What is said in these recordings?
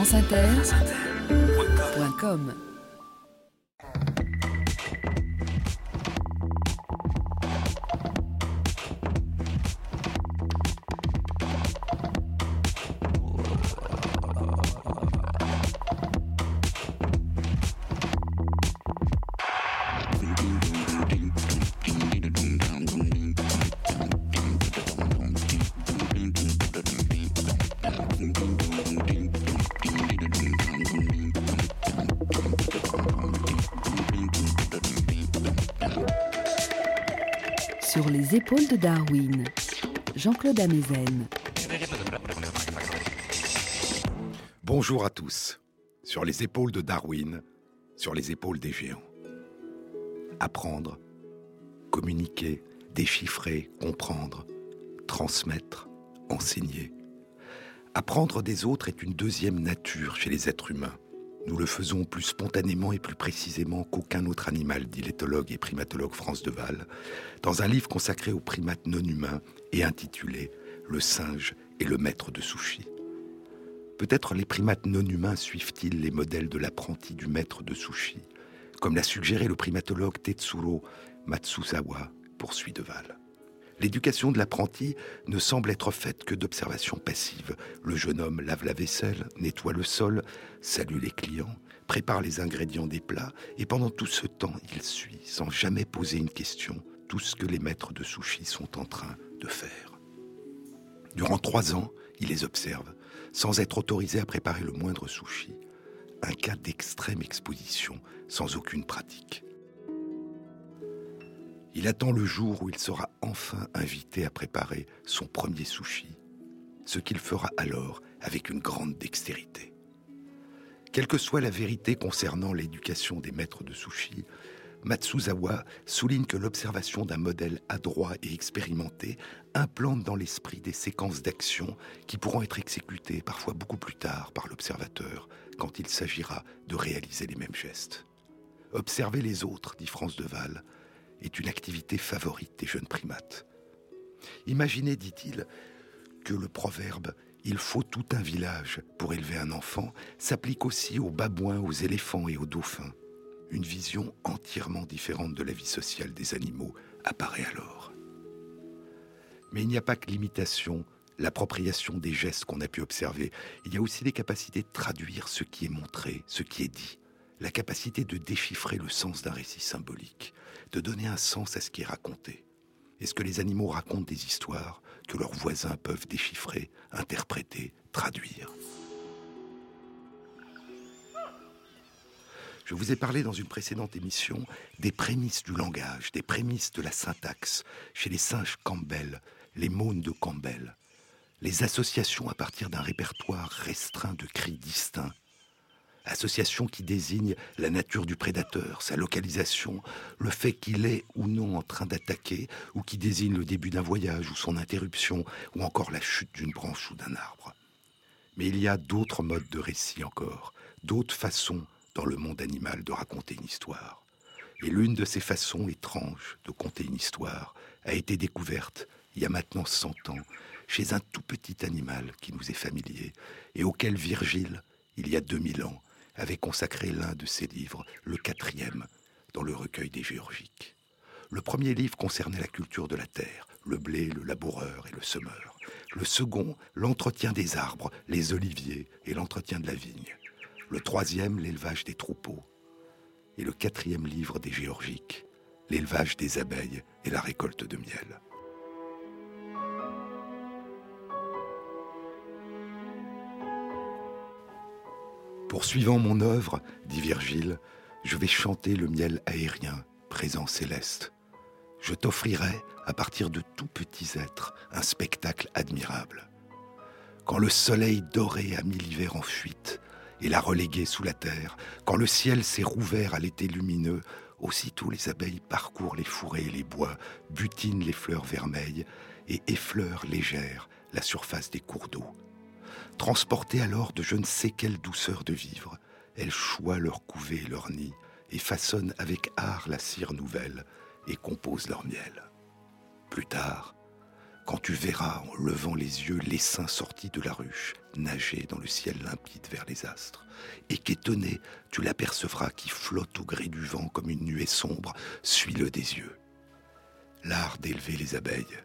franceinter.com Sur les épaules de Darwin, Jean-Claude Amezen. Bonjour à tous. Sur les épaules de Darwin, sur les épaules des géants. Apprendre, communiquer, déchiffrer, comprendre, transmettre, enseigner. Apprendre des autres est une deuxième nature chez les êtres humains. Nous le faisons plus spontanément et plus précisément qu'aucun autre animal, dit l'éthologue et primatologue France Deval, dans un livre consacré aux primates non humains et intitulé Le singe et le maître de sushi. Peut-être les primates non humains suivent-ils les modèles de l'apprenti du maître de sushi, comme l'a suggéré le primatologue Tetsuro Matsuzawa, poursuit Deval. L'éducation de l'apprenti ne semble être faite que d'observations passives. Le jeune homme lave la vaisselle, nettoie le sol, salue les clients, prépare les ingrédients des plats, et pendant tout ce temps, il suit, sans jamais poser une question, tout ce que les maîtres de sushi sont en train de faire. Durant trois ans, il les observe, sans être autorisé à préparer le moindre sushi. Un cas d'extrême exposition, sans aucune pratique. Il attend le jour où il sera enfin invité à préparer son premier sushi, ce qu'il fera alors avec une grande dextérité. Quelle que soit la vérité concernant l'éducation des maîtres de sushi, Matsuzawa souligne que l'observation d'un modèle adroit et expérimenté implante dans l'esprit des séquences d'action qui pourront être exécutées parfois beaucoup plus tard par l'observateur quand il s'agira de réaliser les mêmes gestes. Observer les autres, dit France Deval, est une activité favorite des jeunes primates. Imaginez, dit-il, que le proverbe Il faut tout un village pour élever un enfant s'applique aussi aux babouins, aux éléphants et aux dauphins. Une vision entièrement différente de la vie sociale des animaux apparaît alors. Mais il n'y a pas que l'imitation, l'appropriation des gestes qu'on a pu observer. Il y a aussi les capacités de traduire ce qui est montré, ce qui est dit, la capacité de déchiffrer le sens d'un récit symbolique, de donner un sens à ce qui est raconté. Est-ce que les animaux racontent des histoires que leurs voisins peuvent déchiffrer, interpréter, traduire Je vous ai parlé dans une précédente émission des prémices du langage, des prémices de la syntaxe chez les singes Campbell, les mônes de Campbell, les associations à partir d'un répertoire restreint de cris distincts, association qui désigne la nature du prédateur, sa localisation, le fait qu'il est ou non en train d'attaquer, ou qui désigne le début d'un voyage ou son interruption, ou encore la chute d'une branche ou d'un arbre. Mais il y a d'autres modes de récit encore, d'autres façons dans le monde animal de raconter une histoire. Et l'une de ces façons étranges de conter une histoire a été découverte il y a maintenant cent ans chez un tout petit animal qui nous est familier et auquel Virgile, il y a 2000 ans, avait consacré l'un de ses livres, le quatrième, dans le recueil des géorgiques. Le premier livre concernait la culture de la terre, le blé, le laboureur et le semeur. Le second, l'entretien des arbres, les oliviers et l'entretien de la vigne. Le troisième, l'élevage des troupeaux. Et le quatrième livre des géorgiques, l'élevage des abeilles et la récolte de miel. Poursuivant mon œuvre, dit Virgile, je vais chanter le miel aérien, présent céleste. Je t'offrirai, à partir de tout petits êtres, un spectacle admirable. Quand le soleil doré a mis l'hiver en fuite et l'a relégué sous la terre, quand le ciel s'est rouvert à l'été lumineux, aussitôt les abeilles parcourent les fourrés et les bois, butinent les fleurs vermeilles et effleurent légère la surface des cours d'eau. Transportées alors de je ne sais quelle douceur de vivre, elles choient leur couvée et leur nid, et façonnent avec art la cire nouvelle, et composent leur miel. Plus tard, quand tu verras en levant les yeux l'essaim sorti de la ruche nager dans le ciel limpide vers les astres, et qu'étonné tu l'apercevras qui flotte au gré du vent comme une nuée sombre, suis-le des yeux. L'art d'élever les abeilles.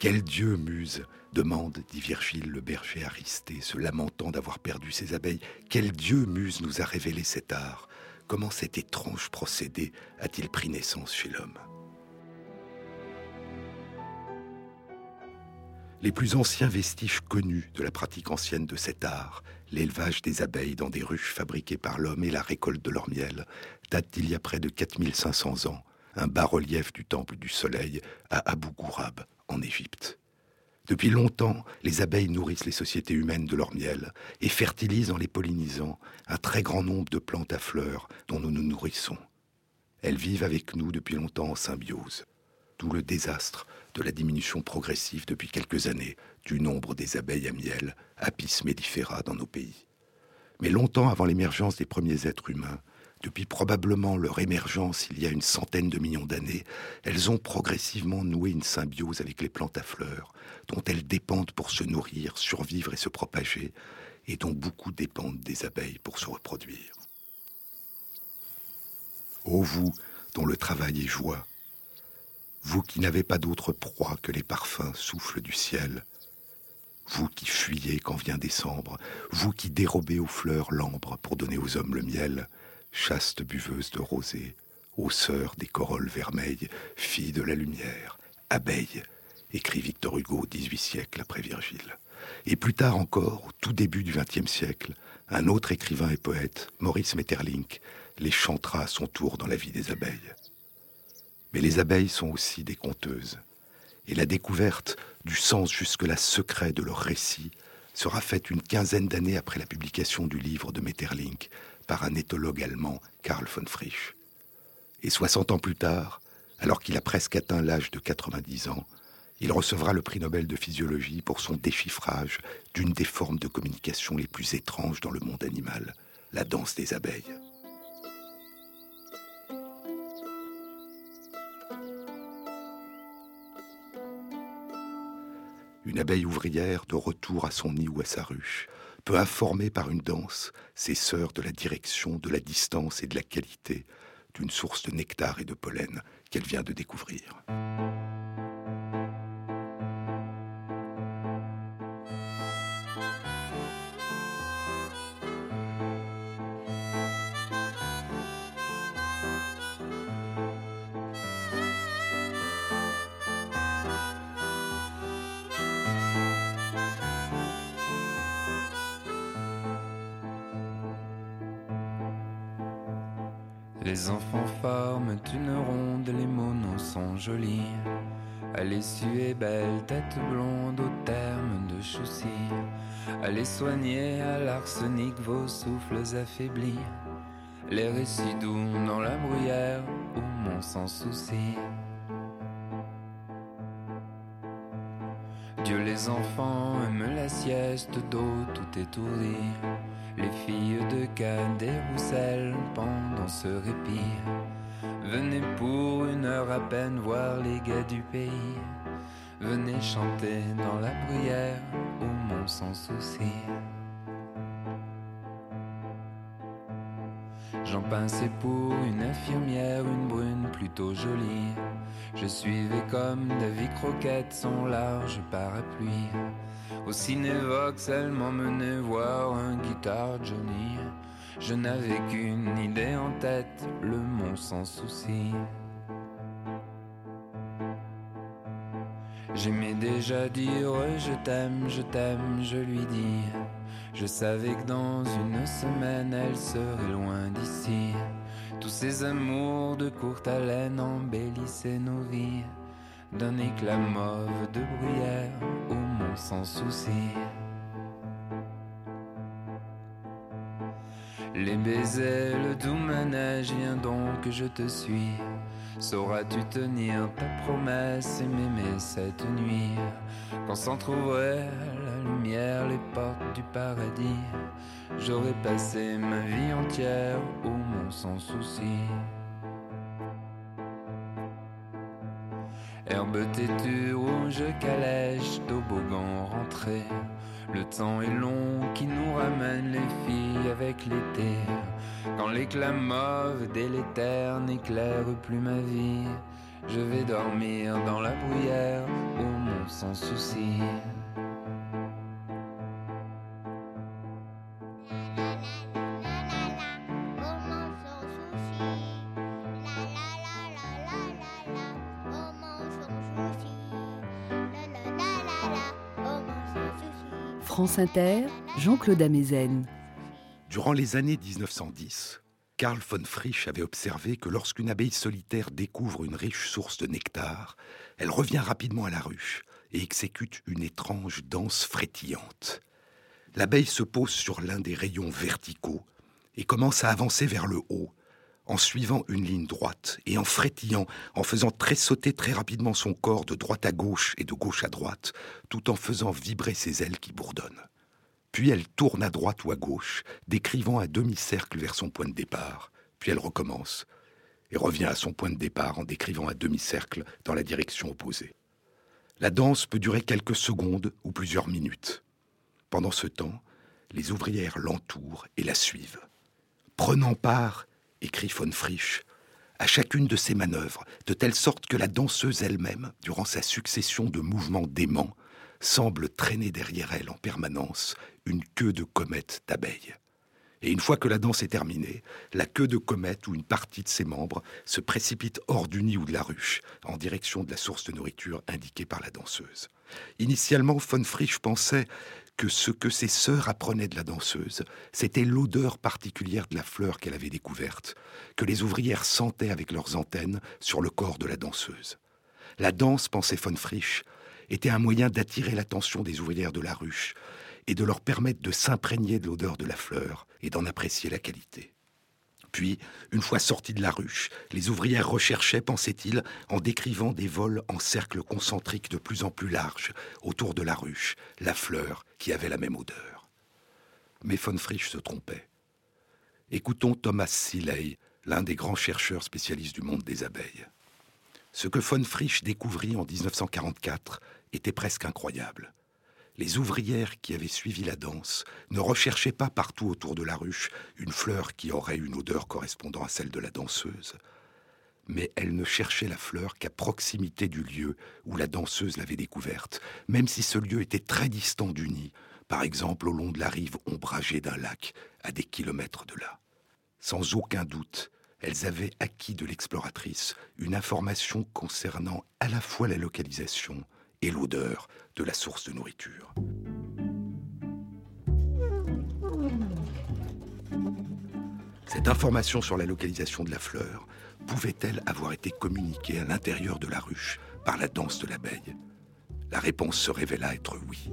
Quel dieu muse demande, dit Virgile le berger aristé, se lamentant d'avoir perdu ses abeilles. Quel dieu muse nous a révélé cet art? Comment cet étrange procédé a-t-il pris naissance chez l'homme? Les plus anciens vestiges connus de la pratique ancienne de cet art, l'élevage des abeilles dans des ruches fabriquées par l'homme et la récolte de leur miel, datent d'il y a près de 4500 ans, un bas-relief du temple du soleil à Abu Ghurab, en Égypte. Depuis longtemps, les abeilles nourrissent les sociétés humaines de leur miel et fertilisent en les pollinisant un très grand nombre de plantes à fleurs dont nous nous nourrissons. Elles vivent avec nous depuis longtemps en symbiose, d'où le désastre de la diminution progressive depuis quelques années du nombre des abeilles à miel, Apis mellifera, dans nos pays. Mais longtemps avant l'émergence des premiers êtres humains, depuis probablement leur émergence il y a une centaine de millions d'années, elles ont progressivement noué une symbiose avec les plantes à fleurs, dont elles dépendent pour se nourrir, survivre et se propager, et dont beaucoup dépendent des abeilles pour se reproduire. Ô vous, dont le travail est joie, vous qui n'avez pas d'autre proie que les parfums souffles du ciel, vous qui fuyez quand vient décembre, vous qui dérobez aux fleurs l'ambre pour donner aux hommes le miel, chaste buveuse de rosée, sœur des corolles vermeilles, fille de la lumière, abeille, écrit Victor Hugo au XVIII siècle après Virgile. Et plus tard encore, au tout début du XXe siècle, un autre écrivain et poète, Maurice Maeterlinck, les chantera à son tour dans la vie des abeilles. Mais les abeilles sont aussi des conteuses, et la découverte du sens jusque-là secret de leur récit sera faite une quinzaine d'années après la publication du livre de Maeterlinck par un éthologue allemand, Karl von Frisch. Et 60 ans plus tard, alors qu'il a presque atteint l'âge de 90 ans, il recevra le prix Nobel de physiologie pour son déchiffrage d'une des formes de communication les plus étranges dans le monde animal, la danse des abeilles. Une abeille ouvrière de retour à son nid ou à sa ruche peut informer par une danse ses sœurs de la direction, de la distance et de la qualité d'une source de nectar et de pollen qu'elle vient de découvrir. Les enfants forment une ronde, les monos sont jolis. Elle est belle, tête blonde au terme de soucis. Allez soigner à l'arsenic vos souffles affaiblis. Les récits doux dans la bruyère où mon sans souci. Dieu les enfants aiment la sieste d'eau, tout étourdi. Les filles de Cannes rousselles pendant ce répit. Venez pour une heure à peine voir les gars du pays. Venez chanter dans la bruyère au mont sans souci. J'en pinçais pour une infirmière, une brune plutôt jolie. Je suivais comme David Croquette son large parapluie. Au cinévox, elle m'emmenait voir un guitare Johnny. Je n'avais qu'une idée en tête, le mont sans souci. J'aimais déjà dire je t'aime, je t'aime, je lui dis. Je savais que dans une semaine elle serait loin d'ici. Tous ces amours de courte haleine embellissaient nos vies d'un éclat mauve de bruyère au mont sans souci. Les baisers, le doux manège, viens donc je te suis. Sauras-tu tenir ta promesse et m'aimer cette nuit? Quand s'entrouvraient la lumière, les portes du paradis J'aurais passé ma vie entière au mont sans souci Herbe têtue, rouge calèche, toboggan rentré. Le temps est long qui nous ramène les filles avec l'été. Quand l'éclat mauve délétère n'éclaire plus ma vie, je vais dormir dans la bruyère, au mon sans souci. Jean-Claude Amezen. Durant les années 1910, Karl von Frisch avait observé que lorsqu'une abeille solitaire découvre une riche source de nectar, elle revient rapidement à la ruche et exécute une étrange danse frétillante. L'abeille se pose sur l'un des rayons verticaux et commence à avancer vers le haut, en suivant une ligne droite et en frétillant, en faisant tressauter très rapidement son corps de droite à gauche et de gauche à droite, tout en faisant vibrer ses ailes qui bourdonnent. Puis elle tourne à droite ou à gauche, décrivant un demi-cercle vers son point de départ. Puis elle recommence et revient à son point de départ en décrivant un demi-cercle dans la direction opposée. La danse peut durer quelques secondes ou plusieurs minutes. Pendant ce temps, les ouvrières l'entourent et la suivent. Prenant part écrit von Frisch, à chacune de ces manœuvres, de telle sorte que la danseuse elle-même, durant sa succession de mouvements déments, semble traîner derrière elle en permanence une queue de comète d'abeilles. Et une fois que la danse est terminée, la queue de comète ou une partie de ses membres se précipite hors du nid ou de la ruche, en direction de la source de nourriture indiquée par la danseuse. Initialement, von Frisch pensait que ce que ses sœurs apprenaient de la danseuse, c'était l'odeur particulière de la fleur qu'elle avait découverte, que les ouvrières sentaient avec leurs antennes sur le corps de la danseuse. La danse, pensait von Frisch, était un moyen d'attirer l'attention des ouvrières de la ruche et de leur permettre de s'imprégner de l'odeur de la fleur et d'en apprécier la qualité. Puis, une fois sortis de la ruche, les ouvrières recherchaient, pensait-il, en décrivant des vols en cercles concentriques de plus en plus larges autour de la ruche, la fleur qui avait la même odeur. Mais von Frisch se trompait. Écoutons Thomas Seeley, l'un des grands chercheurs spécialistes du monde des abeilles. Ce que von Frisch découvrit en 1944 était presque incroyable les ouvrières qui avaient suivi la danse ne recherchaient pas partout autour de la ruche une fleur qui aurait une odeur correspondant à celle de la danseuse, mais elles ne cherchaient la fleur qu'à proximité du lieu où la danseuse l'avait découverte, même si ce lieu était très distant du nid, par exemple au long de la rive ombragée d'un lac, à des kilomètres de là. Sans aucun doute, elles avaient acquis de l'exploratrice une information concernant à la fois la localisation et l'odeur de la source de nourriture. Cette information sur la localisation de la fleur pouvait-elle avoir été communiquée à l'intérieur de la ruche par la danse de l'abeille? La réponse se révéla être oui.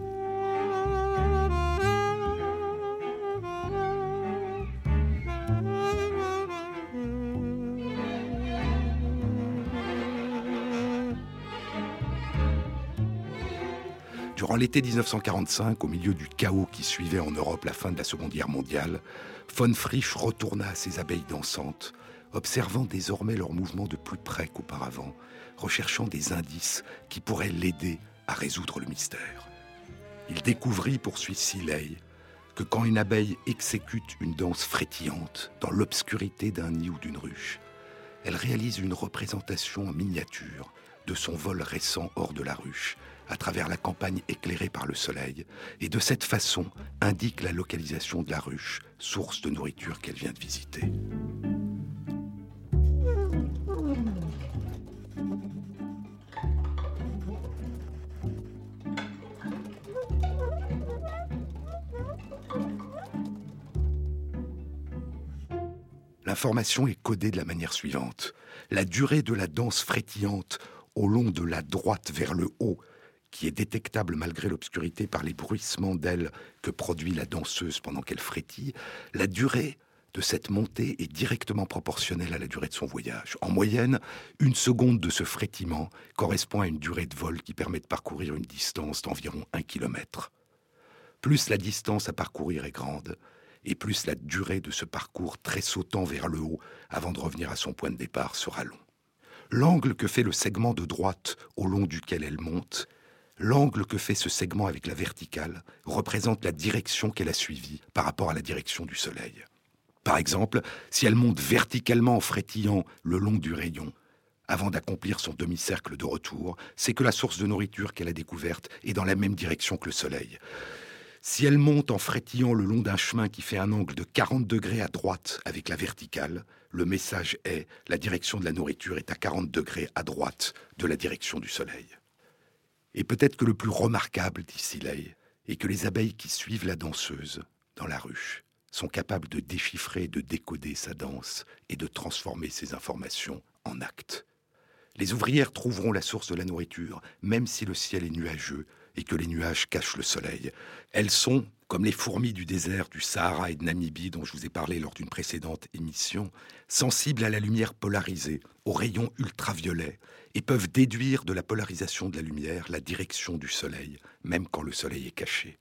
Durant l'été 1945, au milieu du chaos qui suivait en Europe la fin de la Seconde Guerre mondiale, von Frisch retourna à ses abeilles dansantes, observant désormais leurs mouvements de plus près qu'auparavant, recherchant des indices qui pourraient l'aider à résoudre le mystère. Il découvrit, poursuit Seeley, que quand une abeille exécute une danse frétillante dans l'obscurité d'un nid ou d'une ruche, elle réalise une représentation en miniature de son vol récent hors de la ruche, à travers la campagne éclairée par le soleil, et de cette façon indique la localisation de la ruche, source de nourriture qu'elle vient de visiter. L'information est codée de la manière suivante. La durée de la danse frétillante au long de la droite vers le haut qui est détectable malgré l'obscurité par les bruissements d'ailes que produit la danseuse pendant qu'elle frétille, la durée de cette montée est directement proportionnelle à la durée de son voyage. En moyenne, une seconde de ce frétillement correspond à une durée de vol qui permet de parcourir une distance d'environ un kilomètre. Plus la distance à parcourir est grande, et plus la durée de ce parcours très sautant vers le haut avant de revenir à son point de départ sera long. l'angle que fait le segment de droite au long duquel elle monte, l'angle que fait ce segment avec la verticale représente la direction qu'elle a suivie par rapport à la direction du Soleil. Par exemple, si elle monte verticalement en frétillant le long du rayon, avant d'accomplir son demi-cercle de retour, c'est que la source de nourriture qu'elle a découverte est dans la même direction que le Soleil. Si elle monte en frétillant le long d'un chemin qui fait un angle de 40 degrés à droite avec la verticale, le message est la direction de la nourriture est à 40 degrés à droite de la direction du Soleil. Et peut-être que le plus remarquable, dit Siley, est que les abeilles qui suivent la danseuse dans la ruche sont capables de déchiffrer et de décoder sa danse et de transformer ses informations en actes. Les ouvrières trouveront la source de la nourriture, même si le ciel est nuageux et que les nuages cachent le soleil. Elles sont, comme les fourmis du désert du Sahara et de Namibie dont je vous ai parlé lors d'une précédente émission, sensibles à la lumière polarisée, aux rayons ultraviolets, et peuvent déduire de la polarisation de la lumière la direction du soleil, même quand le soleil est caché.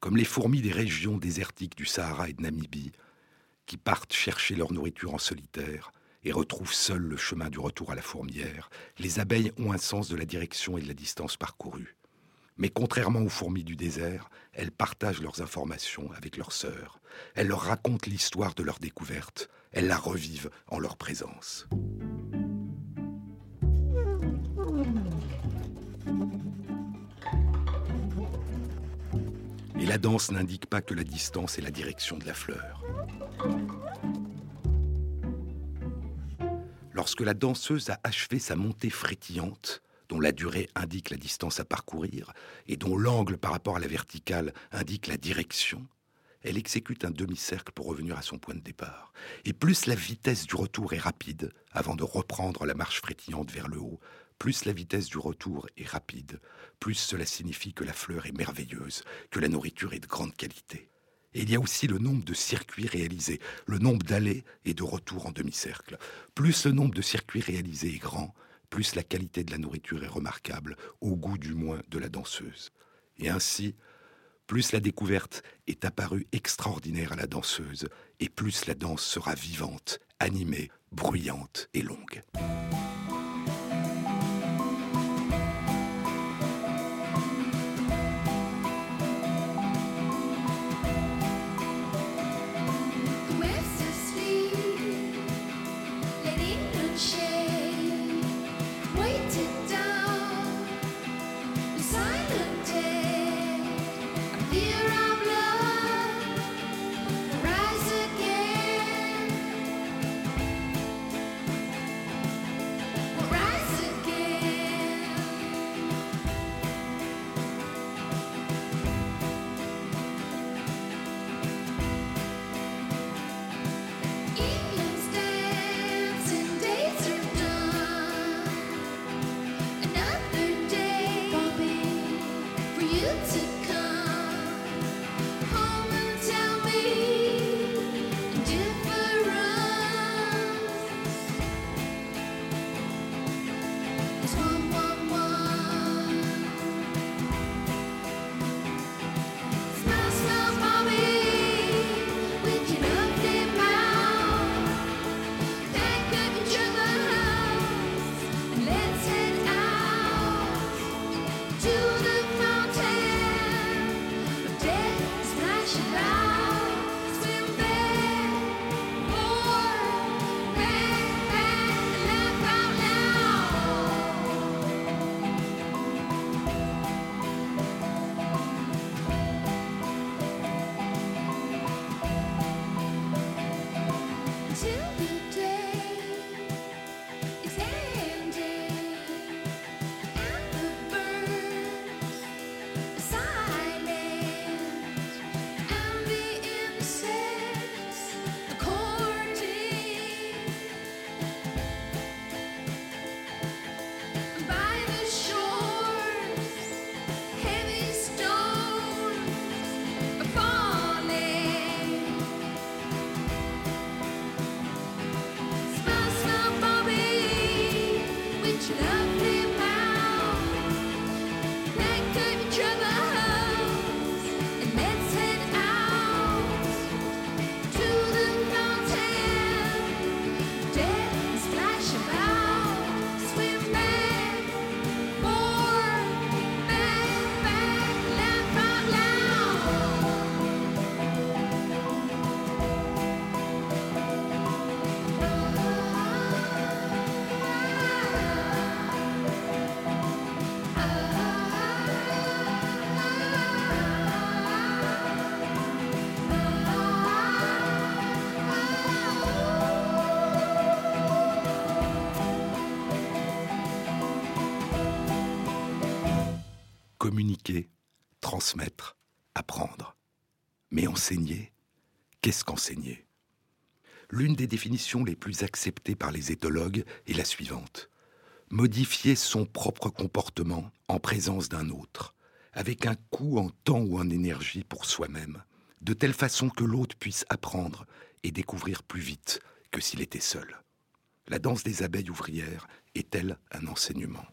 Comme les fourmis des régions désertiques du Sahara et de Namibie, qui partent chercher leur nourriture en solitaire, et retrouvent seuls le chemin du retour à la fourmière, les abeilles ont un sens de la direction et de la distance parcourue. Mais contrairement aux fourmis du désert, elles partagent leurs informations avec leurs sœurs. Elles leur racontent l'histoire de leur découverte. Elles la revivent en leur présence. Et la danse n'indique pas que la distance et la direction de la fleur. Lorsque la danseuse a achevé sa montée frétillante, dont la durée indique la distance à parcourir et dont l'angle par rapport à la verticale indique la direction, elle exécute un demi-cercle pour revenir à son point de départ. Et plus la vitesse du retour est rapide, avant de reprendre la marche frétillante vers le haut, plus la vitesse du retour est rapide, plus cela signifie que la fleur est merveilleuse, que la nourriture est de grande qualité. Et il y a aussi le nombre de circuits réalisés, le nombre d'allées et de retours en demi-cercle. Plus le nombre de circuits réalisés est grand, plus la qualité de la nourriture est remarquable, au goût du moins de la danseuse. Et ainsi, plus la découverte est apparue extraordinaire à la danseuse, et plus la danse sera vivante, animée, bruyante et longue. It's communiquer, transmettre, apprendre. Mais enseigner, qu'est-ce qu'enseigner? L'une des définitions les plus acceptées par les éthologues est la suivante. Modifier son propre comportement en présence d'un autre, avec un coût en temps ou en énergie pour soi-même, de telle façon que l'autre puisse apprendre et découvrir plus vite que s'il était seul. La danse des abeilles ouvrières est-elle un enseignement?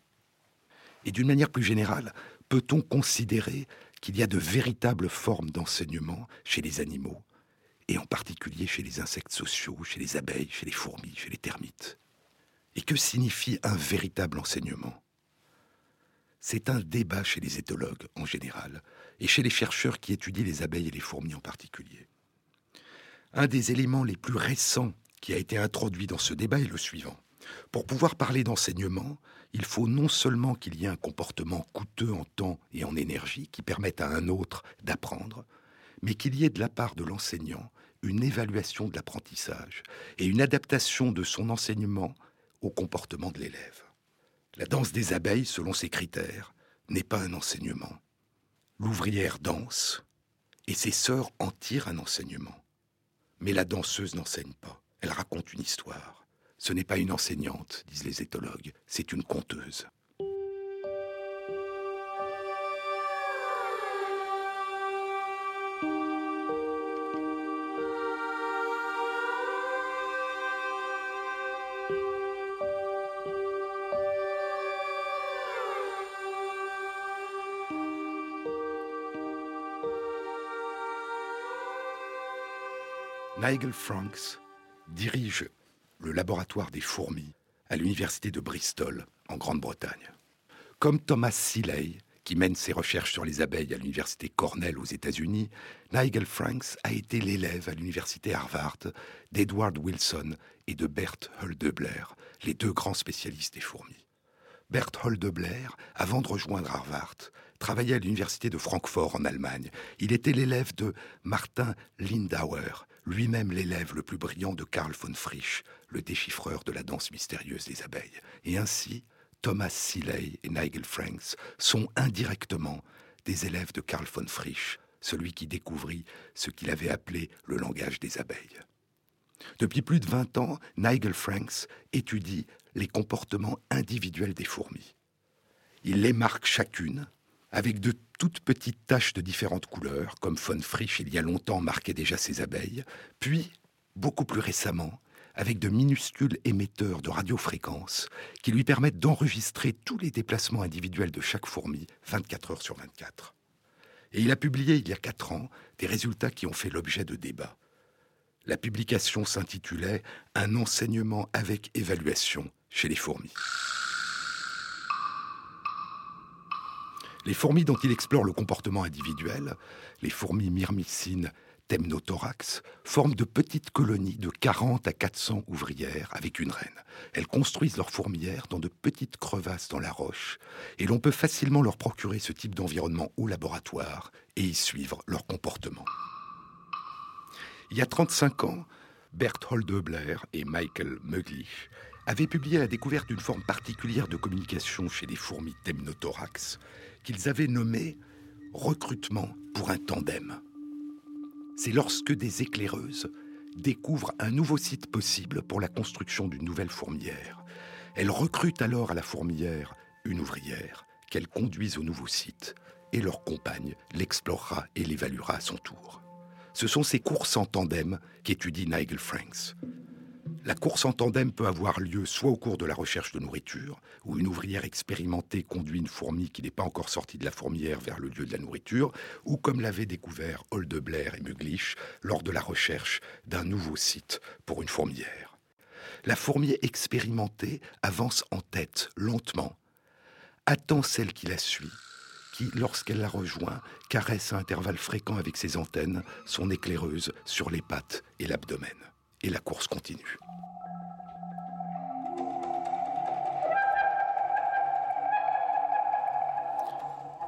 Et d'une manière plus générale, peut-on considérer qu'il y a de véritables formes d'enseignement chez les animaux, et en particulier chez les insectes sociaux, chez les abeilles, chez les fourmis, chez les termites? Et que signifie un véritable enseignement? C'est un débat chez les éthologues en général, et chez les chercheurs qui étudient les abeilles et les fourmis en particulier. Un des éléments les plus récents qui a été introduit dans ce débat est le suivant. Pour pouvoir parler d'enseignement, il faut non seulement qu'il y ait un comportement coûteux en temps et en énergie qui permette à un autre d'apprendre, mais qu'il y ait de la part de l'enseignant une évaluation de l'apprentissage et une adaptation de son enseignement au comportement de l'élève. La danse des abeilles, selon ces critères, n'est pas un enseignement. L'ouvrière danse et ses sœurs en tirent un enseignement. Mais la danseuse n'enseigne pas, elle raconte une histoire. Ce n'est pas une enseignante, disent les éthologues, c'est une conteuse. Nigel Franks dirige le laboratoire des fourmis à l'université de Bristol, en Grande-Bretagne. Comme Thomas Seeley, qui mène ses recherches sur les abeilles à l'université Cornell aux États-Unis, Nigel Franks a été l'élève à l'université Harvard d'Edward Wilson et de Bert Huldebler, les deux grands spécialistes des fourmis. Bert Huldebler, avant de rejoindre Harvard, travaillait à l'université de Francfort en Allemagne. Il était l'élève de Martin Lindauer, lui-même l'élève le plus brillant de Karl von Frisch, le déchiffreur de la danse mystérieuse des abeilles. Et ainsi, Thomas Seeley et Nigel Franks sont indirectement des élèves de Karl von Frisch, celui qui découvrit ce qu'il avait appelé le langage des abeilles. Depuis plus de 20 ans, Nigel Franks étudie les comportements individuels des fourmis. Il les marque chacune avec de toutes petites taches de différentes couleurs, comme von Frisch il y a longtemps marquait déjà ses abeilles, puis, beaucoup plus récemment, avec de minuscules émetteurs de radiofréquences qui lui permettent d'enregistrer tous les déplacements individuels de chaque fourmi 24 heures sur 24. Et il a publié il y a quatre ans des résultats qui ont fait l'objet de débats. La publication s'intitulait Un enseignement avec évaluation chez les fourmis. Les fourmis dont il explore le comportement individuel, les fourmis myrmicines Temnothorax, forment de petites colonies de 40 à 400 ouvrières avec une reine. Elles construisent leurs fourmilières dans de petites crevasses dans la roche, et l'on peut facilement leur procurer ce type d'environnement au laboratoire et y suivre leur comportement. Il y a 35 ans, Bert Holdebler et Michael Muglich avaient publié la découverte d'une forme particulière de communication chez les fourmis Temnothorax qu'ils avaient nommé recrutement pour un tandem. C'est lorsque des éclaireuses découvrent un nouveau site possible pour la construction d'une nouvelle fourmilière. Elles recrutent alors à la fourmilière une ouvrière qu'elles conduisent au nouveau site et leur compagne l'explorera et l'évaluera à son tour. Ce sont ces courses en tandem qu'étudie Nigel Franks. La course en tandem peut avoir lieu soit au cours de la recherche de nourriture, où une ouvrière expérimentée conduit une fourmi qui n'est pas encore sortie de la fourmière vers le lieu de la nourriture, ou comme l'avaient découvert Holdebler et Muglich lors de la recherche d'un nouveau site pour une fourmière. La fourmi expérimentée avance en tête, lentement, attend celle qui la suit, qui, lorsqu'elle la rejoint, caresse à intervalles fréquents avec ses antennes son éclaireuse sur les pattes et l'abdomen. Et la course continue.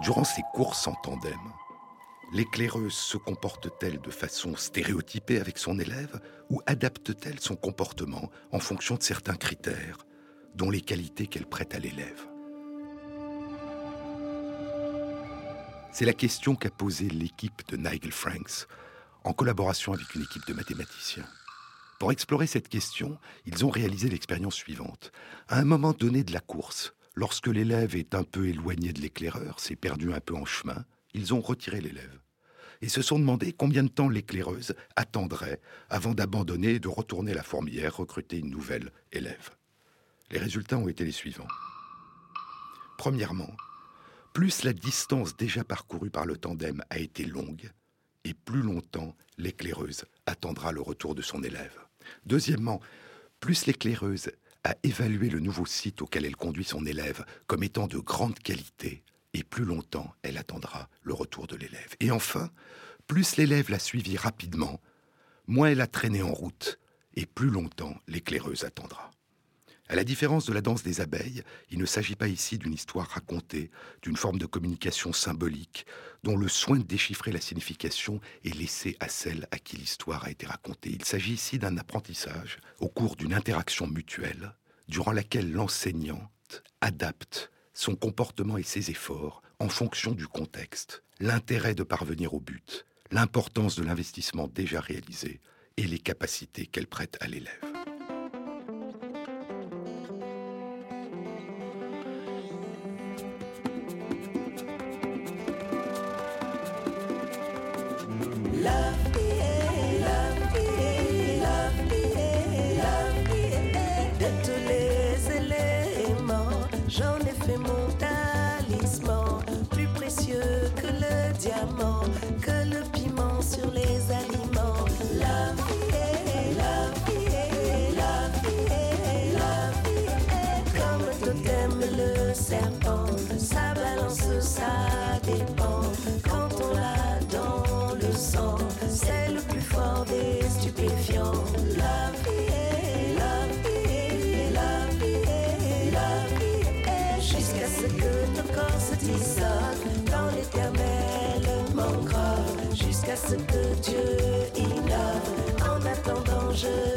Durant ces courses en tandem, l'éclaireuse se comporte-t-elle de façon stéréotypée avec son élève ou adapte-t-elle son comportement en fonction de certains critères, dont les qualités qu'elle prête à l'élève? C'est la question qu'a posée l'équipe de Nigel Franks en collaboration avec une équipe de mathématiciens. Pour explorer cette question, ils ont réalisé l'expérience suivante. À un moment donné de la course, lorsque l'élève est un peu éloigné de l'éclaireur, s'est perdu un peu en chemin, ils ont retiré l'élève. Et se sont demandé combien de temps l'éclaireuse attendrait avant d'abandonner et de retourner la fourmilière recruter une nouvelle élève. Les résultats ont été les suivants. Premièrement, plus la distance déjà parcourue par le tandem a été longue, et plus longtemps l'éclaireuse attendra le retour de son élève. Deuxièmement, plus l'éclaireuse a évalué le nouveau site auquel elle conduit son élève comme étant de grande qualité, et plus longtemps elle attendra le retour de l'élève. Et enfin, plus l'élève l'a suivi rapidement, moins elle a traîné en route, et plus longtemps l'éclaireuse attendra. À la différence de la danse des abeilles, il ne s'agit pas ici d'une histoire racontée, d'une forme de communication symbolique, dont le soin de déchiffrer la signification est laissé à celle à qui l'histoire a été racontée. Il s'agit ici d'un apprentissage au cours d'une interaction mutuelle, durant laquelle l'enseignante adapte son comportement et ses efforts en fonction du contexte, l'intérêt de parvenir au but, l'importance de l'investissement déjà réalisé et les capacités qu'elle prête à l'élève. może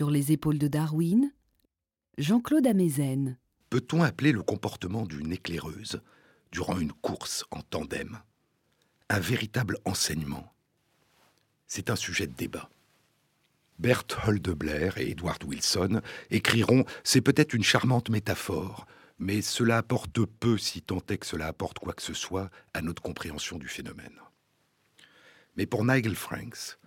Sur les épaules de Darwin, Jean-Claude Amezen. Peut-on appeler le comportement d'une éclaireuse, durant une course en tandem, un véritable enseignement? C'est un sujet de débat. Bert Holdeblair et Edward Wilson écriront C'est peut-être une charmante métaphore, mais cela apporte peu, si tant est que cela apporte quoi que ce soit, à notre compréhension du phénomène. Mais pour Nigel Franks,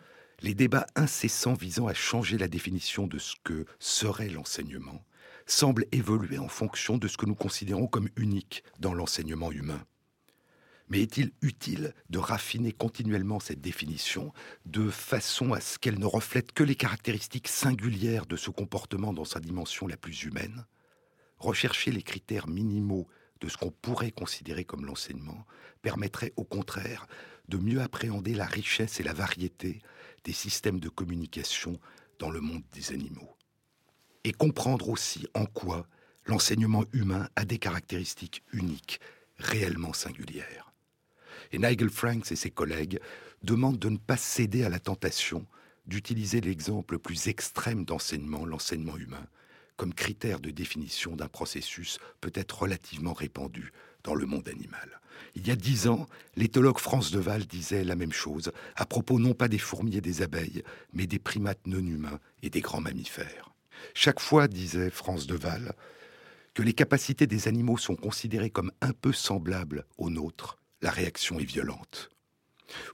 les débats incessants visant à changer la définition de ce que serait l'enseignement semble évoluer en fonction de ce que nous considérons comme unique dans l'enseignement humain. Mais est-il utile de raffiner continuellement cette définition de façon à ce qu'elle ne reflète que les caractéristiques singulières de ce comportement dans sa dimension la plus humaine? Rechercher les critères minimaux de ce qu'on pourrait considérer comme l'enseignement permettrait au contraire de mieux appréhender la richesse et la variété des systèmes de communication dans le monde des animaux. Et comprendre aussi en quoi l'enseignement humain a des caractéristiques uniques, réellement singulières. Et Nigel Franks et ses collègues demandent de ne pas céder à la tentation d'utiliser l'exemple le plus extrême d'enseignement, l'enseignement humain, comme critère de définition d'un processus peut-être relativement répandu dans le monde animal. Il y a dix ans, l'éthologue France Deval disait la même chose à propos non pas des fourmis et des abeilles, mais des primates non humains et des grands mammifères. Chaque fois, disait France Deval, que les capacités des animaux sont considérées comme un peu semblables aux nôtres, la réaction est violente.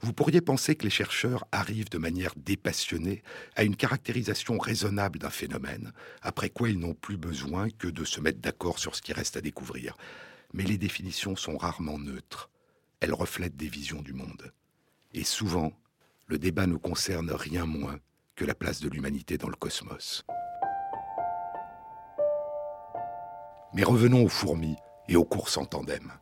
Vous pourriez penser que les chercheurs arrivent de manière dépassionnée à une caractérisation raisonnable d'un phénomène, après quoi ils n'ont plus besoin que de se mettre d'accord sur ce qui reste à découvrir. Mais les définitions sont rarement neutres. Elles reflètent des visions du monde. Et souvent, le débat ne concerne rien moins que la place de l'humanité dans le cosmos. Mais revenons aux fourmis et aux courses en tandem.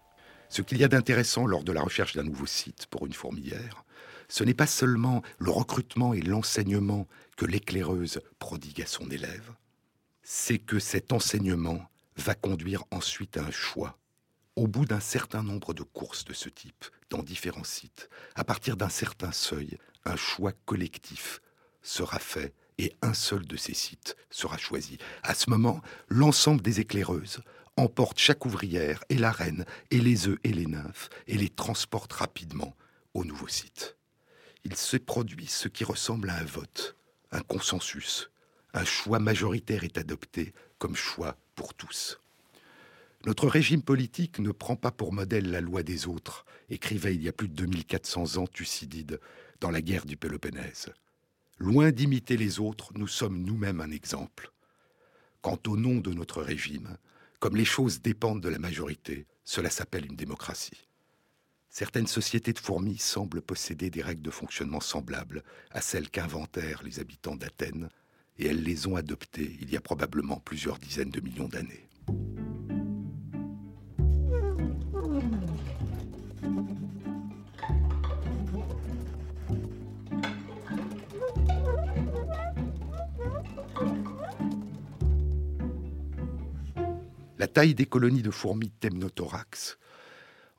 Ce qu'il y a d'intéressant lors de la recherche d'un nouveau site pour une fourmilière, ce n'est pas seulement le recrutement et l'enseignement que l'éclaireuse prodigue à son élève, c'est que cet enseignement va conduire ensuite à un choix. Au bout d'un certain nombre de courses de ce type, dans différents sites, à partir d'un certain seuil, un choix collectif sera fait et un seul de ces sites sera choisi. À ce moment, l'ensemble des éclaireuses emporte chaque ouvrière et la reine et les œufs et les nymphes et les transporte rapidement au nouveau site. Il se produit ce qui ressemble à un vote, un consensus. Un choix majoritaire est adopté comme choix pour tous. Notre régime politique ne prend pas pour modèle la loi des autres, écrivait il y a plus de 2400 ans Thucydide dans la guerre du Péloponnèse. Loin d'imiter les autres, nous sommes nous-mêmes un exemple. Quant au nom de notre régime, comme les choses dépendent de la majorité, cela s'appelle une démocratie. Certaines sociétés de fourmis semblent posséder des règles de fonctionnement semblables à celles qu'inventèrent les habitants d'Athènes, et elles les ont adoptées il y a probablement plusieurs dizaines de millions d'années. La taille des colonies de fourmis Temnothorax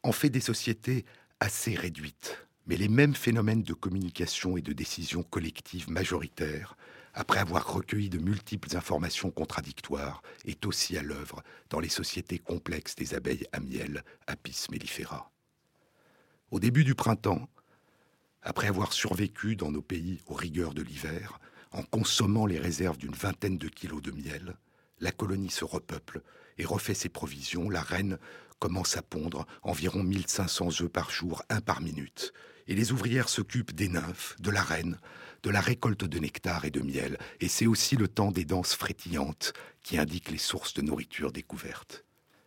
en fait des sociétés assez réduites, mais les mêmes phénomènes de communication et de décision collective majoritaire, après avoir recueilli de multiples informations contradictoires, est aussi à l'œuvre dans les sociétés complexes des abeilles à miel Apis mellifera. Au début du printemps, après avoir survécu dans nos pays aux rigueurs de l'hiver, en consommant les réserves d'une vingtaine de kilos de miel, la colonie se repeuple et refait ses provisions, la reine commence à pondre environ 1500 œufs par jour, un par minute. Et les ouvrières s'occupent des nymphes, de la reine, de la récolte de nectar et de miel. Et c'est aussi le temps des danses frétillantes qui indiquent les sources de nourriture découvertes.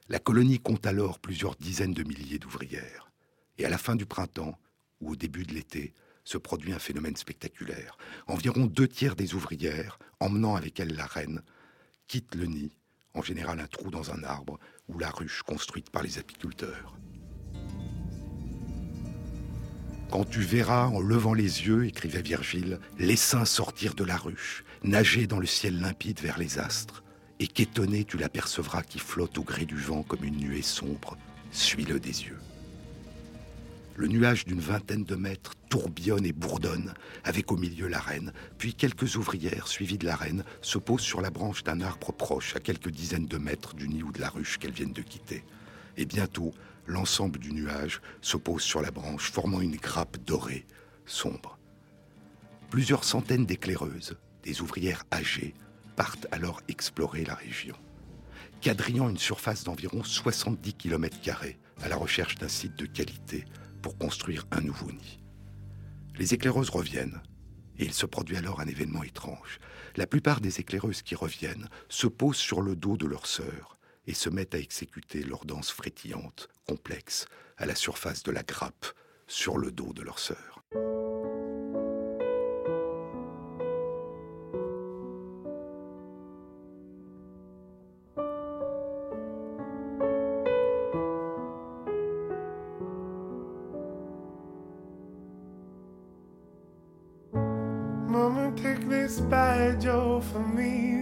La colonie compte alors plusieurs dizaines de milliers d'ouvrières. Et à la fin du printemps, ou au début de l'été, se produit un phénomène spectaculaire. Environ deux tiers des ouvrières, emmenant avec elles la reine, quittent le nid en général un trou dans un arbre ou la ruche construite par les apiculteurs. Quand tu verras en levant les yeux, écrivait Virgile, l'essaim sortir de la ruche, nager dans le ciel limpide vers les astres, et qu'étonné tu l'apercevras qui flotte au gré du vent comme une nuée sombre, suis-le des yeux. Le nuage d'une vingtaine de mètres tourbillonne et bourdonne, avec au milieu la reine, puis quelques ouvrières, suivies de la reine, se posent sur la branche d'un arbre proche, à quelques dizaines de mètres du nid ou de la ruche qu'elles viennent de quitter. Et bientôt, l'ensemble du nuage se pose sur la branche, formant une grappe dorée, sombre. Plusieurs centaines d'éclaireuses, des ouvrières âgées, partent alors explorer la région, quadrillant une surface d'environ 70 km à la recherche d'un site de qualité pour construire un nouveau nid. Les éclaireuses reviennent, Et il se produit alors un événement étrange. La plupart des éclaireuses qui reviennent se posent sur le dos de leur sœur et se mettent à exécuter leur danse frétillante, complexe, à la surface de la grappe, sur le dos de leur sœur. for me.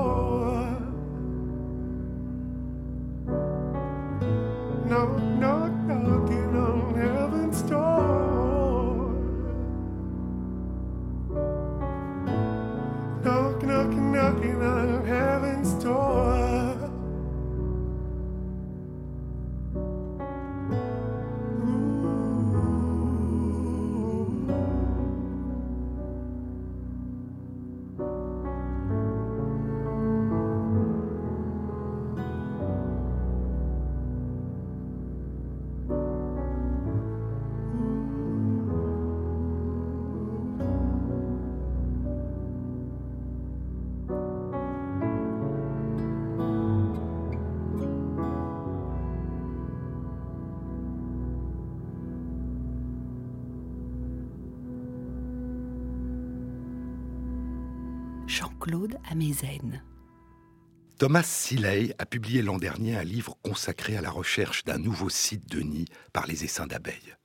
Thomas Seeley a publié l'an dernier un livre consacré à la recherche d'un nouveau site de nid par les essaims d'abeilles.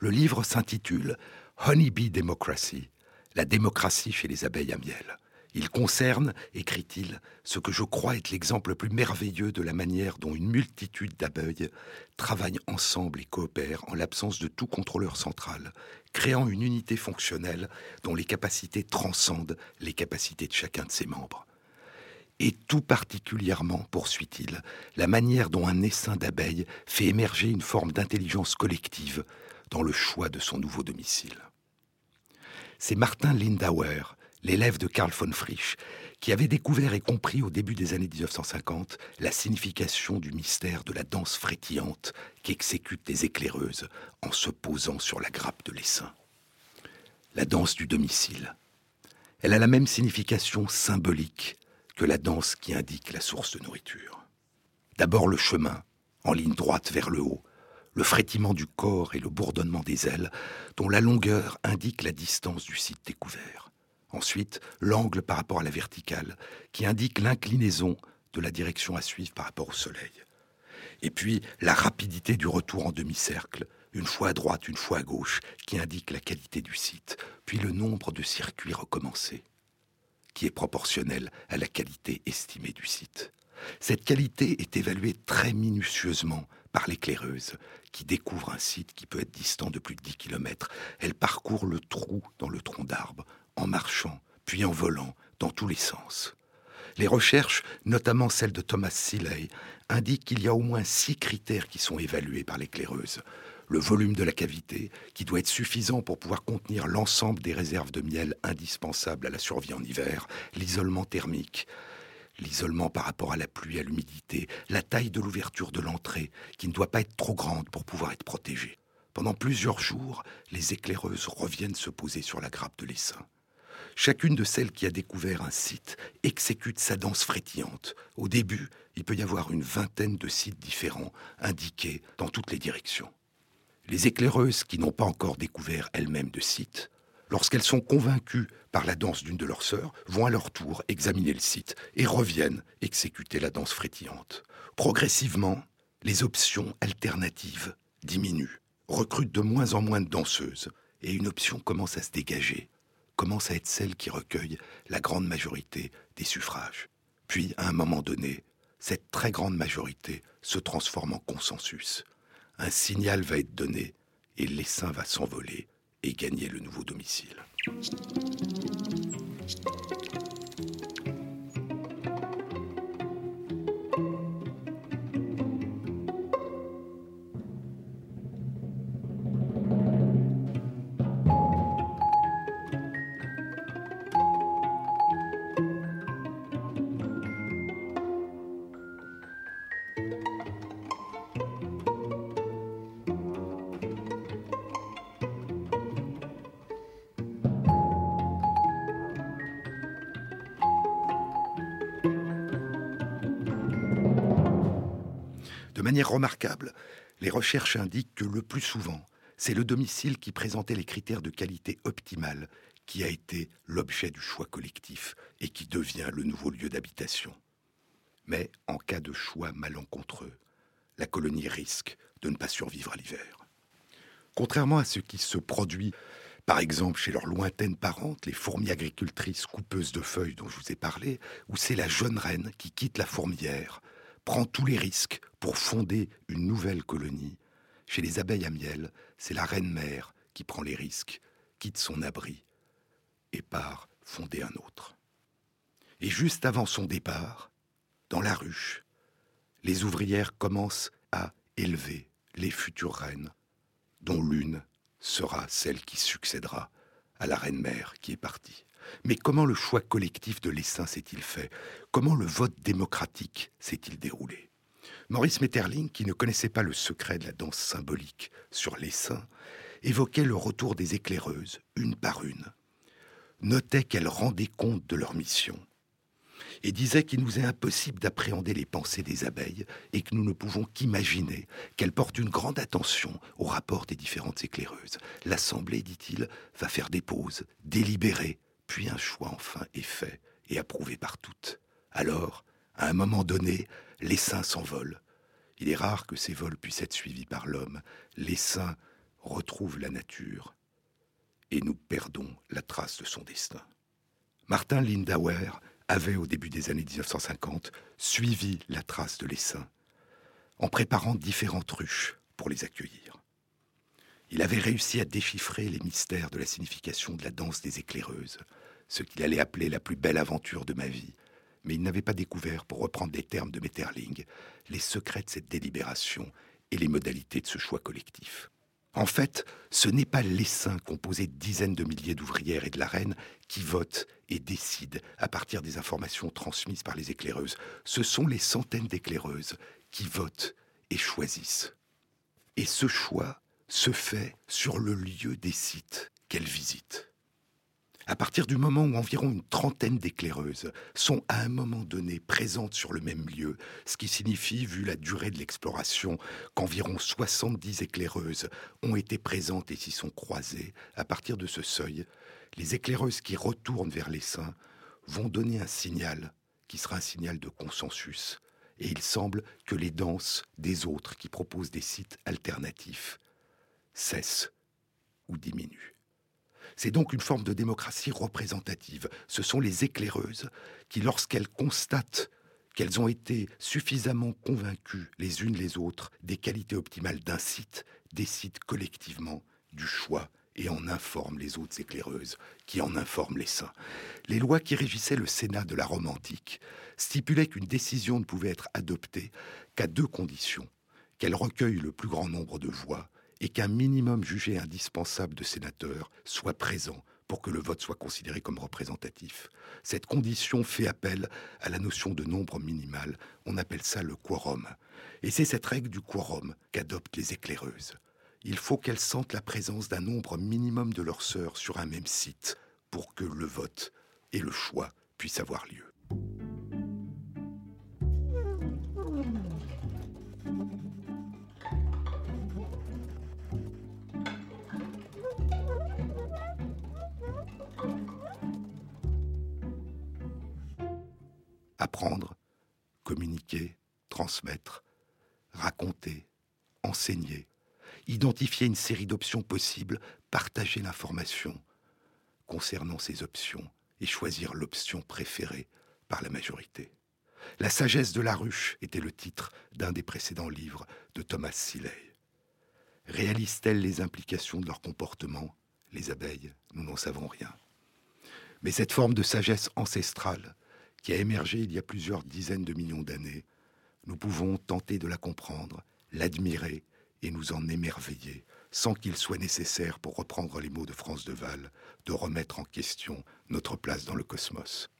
Le livre s'intitule Honeybee Democracy, la démocratie chez les abeilles à miel. Il concerne, écrit-il, ce que je crois être l'exemple le plus merveilleux de la manière dont une multitude d'abeilles travaillent ensemble et coopèrent en l'absence de tout contrôleur central, créant une unité fonctionnelle dont les capacités transcendent les capacités de chacun de ses membres. Et tout particulièrement, poursuit-il, la manière dont un essaim d'abeilles fait émerger une forme d'intelligence collective dans le choix de son nouveau domicile. C'est Martin Lindauer, l'élève de Karl von Frisch, qui avait découvert et compris au début des années 1950 la signification du mystère de la danse frétillante qu'exécutent les éclaireuses en se posant sur la grappe de l'essaim. La danse du domicile. Elle a la même signification symbolique que la danse qui indique la source de nourriture. D'abord le chemin, en ligne droite vers le haut, le frétillement du corps et le bourdonnement des ailes, dont la longueur indique la distance du site découvert. Ensuite, l'angle par rapport à la verticale, qui indique l'inclinaison de la direction à suivre par rapport au soleil. Et puis, la rapidité du retour en demi-cercle, une fois à droite, une fois à gauche, qui indique la qualité du site, puis le nombre de circuits recommencés, qui est proportionnel à la qualité estimée du site. Cette qualité est évaluée très minutieusement par l'éclaireuse, qui découvre un site qui peut être distant de plus de 10 km. Elle parcourt le trou dans le tronc d'arbre en marchant, puis en volant, dans tous les sens. Les recherches, notamment celles de Thomas Seeley, indiquent qu'il y a au moins six critères qui sont évalués par l'éclaireuse. Le volume de la cavité, qui doit être suffisant pour pouvoir contenir l'ensemble des réserves de miel indispensables à la survie en hiver, l'isolement thermique, l'isolement par rapport à la pluie, à l'humidité, la taille de l'ouverture de l'entrée, qui ne doit pas être trop grande pour pouvoir être protégée. Pendant plusieurs jours, les éclaireuses reviennent se poser sur la grappe de l'essaim. Chacune de celles qui a découvert un site exécute sa danse frétillante. Au début, il peut y avoir une vingtaine de sites différents, indiqués dans toutes les directions. Les éclaireuses qui n'ont pas encore découvert elles-mêmes de site, lorsqu'elles sont convaincues par la danse d'une de leurs sœurs, vont à leur tour examiner le site et reviennent exécuter la danse frétillante. Progressivement, les options alternatives diminuent, recrutent de moins en moins de danseuses, et une option commence à se dégager, commence à être celle qui recueille la grande majorité des suffrages. Puis, à un moment donné, cette très grande majorité se transforme en consensus. Un signal va être donné et l'essaim va s'envoler et gagner le nouveau domicile. Remarquable, les recherches indiquent que le plus souvent, c'est le domicile qui présentait les critères de qualité optimale qui a été l'objet du choix collectif et qui devient le nouveau lieu d'habitation. Mais en cas de choix malencontreux, la colonie risque de ne pas survivre à l'hiver. Contrairement à ce qui se produit, par exemple chez leurs lointaines parentes, les fourmis agricultrices coupeuses de feuilles dont je vous ai parlé, où c'est la jeune reine qui quitte la fourmière prend tous les risques pour fonder une nouvelle colonie. Chez les abeilles à miel, c'est la reine mère qui prend les risques, quitte son abri et part fonder un autre. Et juste avant son départ, dans la ruche, les ouvrières commencent à élever les futures reines, dont l'une sera celle qui succédera à la reine mère qui est partie. Mais comment le choix collectif de l'essaim s'est-il fait? Comment le vote démocratique s'est-il déroulé? Maurice Metterling, qui ne connaissait pas le secret de la danse symbolique sur l'essaim, évoquait le retour des éclaireuses, une par une, notait qu'elles rendaient compte de leur mission, et disait qu'il nous est impossible d'appréhender les pensées des abeilles et que nous ne pouvons qu'imaginer qu'elles portent une grande attention au rapport des différentes éclaireuses. L'Assemblée, dit-il, va faire des pauses, délibérer, puis un choix enfin est fait et approuvé par toutes. Alors, à un moment donné, l'essaim s'envole. Il est rare que ces vols puissent être suivis par l'homme. L'essaim retrouve la nature et nous perdons la trace de son destin. Martin Lindauer avait, au début des années 1950, suivi la trace de l'essaim en préparant différentes ruches pour les accueillir. Il avait réussi à déchiffrer les mystères de la signification de la danse des éclaireuses, ce qu'il allait appeler la plus belle aventure de ma vie. Mais il n'avait pas découvert, pour reprendre les termes de Metterling, les secrets de cette délibération et les modalités de ce choix collectif. En fait, ce n'est pas l'essaim composé de dizaines de milliers d'ouvrières et de la reine qui votent et décident à partir des informations transmises par les éclaireuses. Ce sont les centaines d'éclaireuses qui votent et choisissent. Et ce choix se fait sur le lieu des sites qu'elles visitent. À partir du moment où environ une trentaine d'éclaireuses sont à un moment donné présentes sur le même lieu, ce qui signifie, vu la durée de l'exploration, qu'environ 70 éclaireuses ont été présentes et s'y sont croisées, à partir de ce seuil, les éclaireuses qui retournent vers les saints vont donner un signal qui sera un signal de consensus. Et il semble que les danses des autres qui proposent des sites alternatifs cessent ou diminuent. C'est donc une forme de démocratie représentative. Ce sont les éclaireuses qui, lorsqu'elles constatent qu'elles ont été suffisamment convaincues les unes les autres des qualités optimales d'un site, décident collectivement du choix et en informent les autres éclaireuses, qui en informent les saints. Les lois qui régissaient le Sénat de la Rome antique stipulaient qu'une décision ne pouvait être adoptée qu'à deux conditions qu'elle recueille le plus grand nombre de voix et qu'un minimum jugé indispensable de sénateurs soit présent pour que le vote soit considéré comme représentatif. Cette condition fait appel à la notion de nombre minimal, on appelle ça le quorum. Et c'est cette règle du quorum qu'adoptent les éclaireuses. Il faut qu'elles sentent la présence d'un nombre minimum de leurs sœurs sur un même site pour que le vote et le choix puissent avoir lieu. Apprendre, communiquer, transmettre, raconter, enseigner, identifier une série d'options possibles, partager l'information concernant ces options et choisir l'option préférée par la majorité. La sagesse de la ruche était le titre d'un des précédents livres de Thomas Seeley. Réalisent-elles les implications de leur comportement? Les abeilles, nous n'en savons rien. Mais cette forme de sagesse ancestrale qui a émergé il y a plusieurs dizaines de millions d'années, nous pouvons tenter de la comprendre, l'admirer et nous en émerveiller, sans qu'il soit nécessaire, pour reprendre les mots de France de Val, de remettre en question notre place dans le cosmos.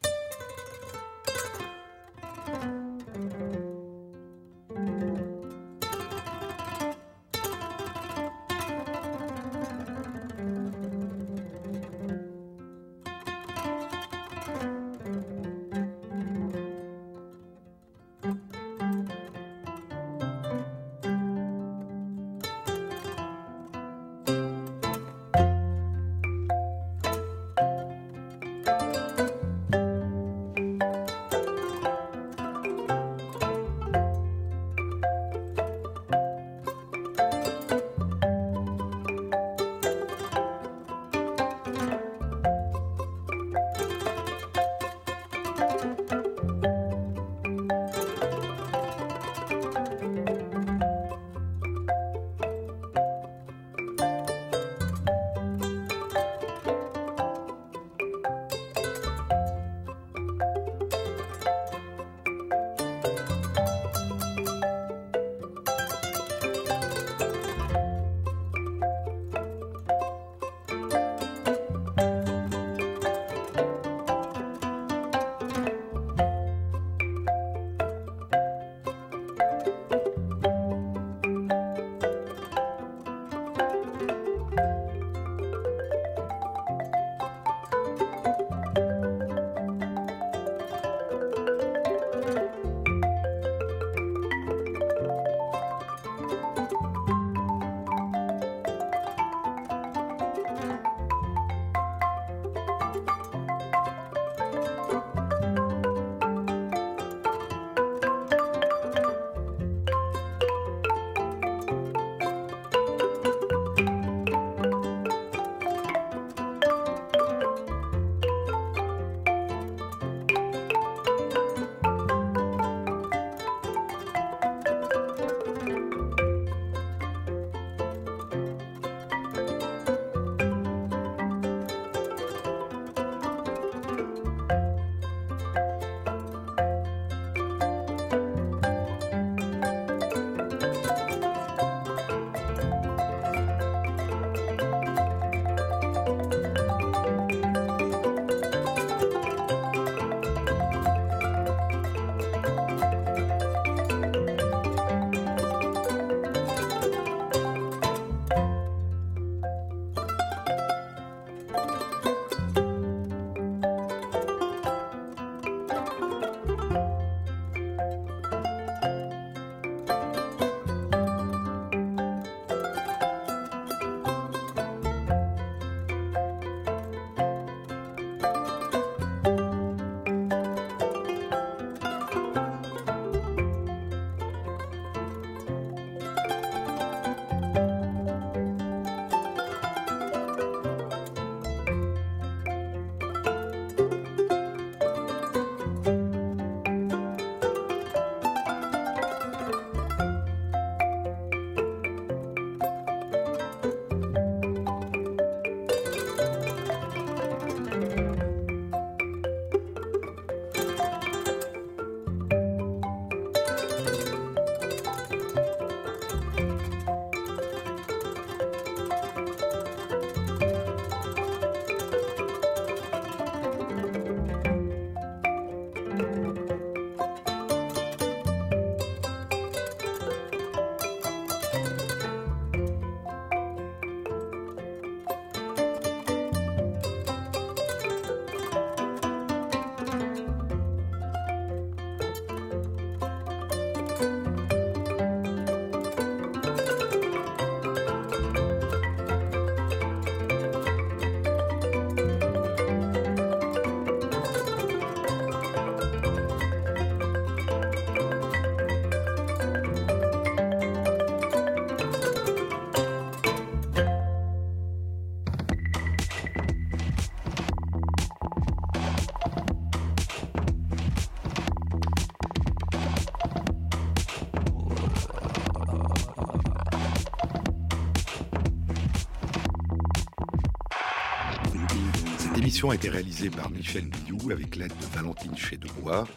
A été réalisée par Michel Billou avec l'aide de Valentine Chédebois.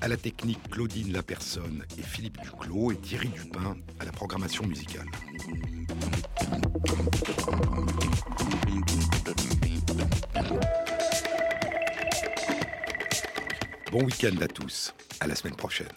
À la technique, Claudine Lapersonne et Philippe Duclos et Thierry Dupin à la programmation musicale. Bon week-end à tous. À la semaine prochaine.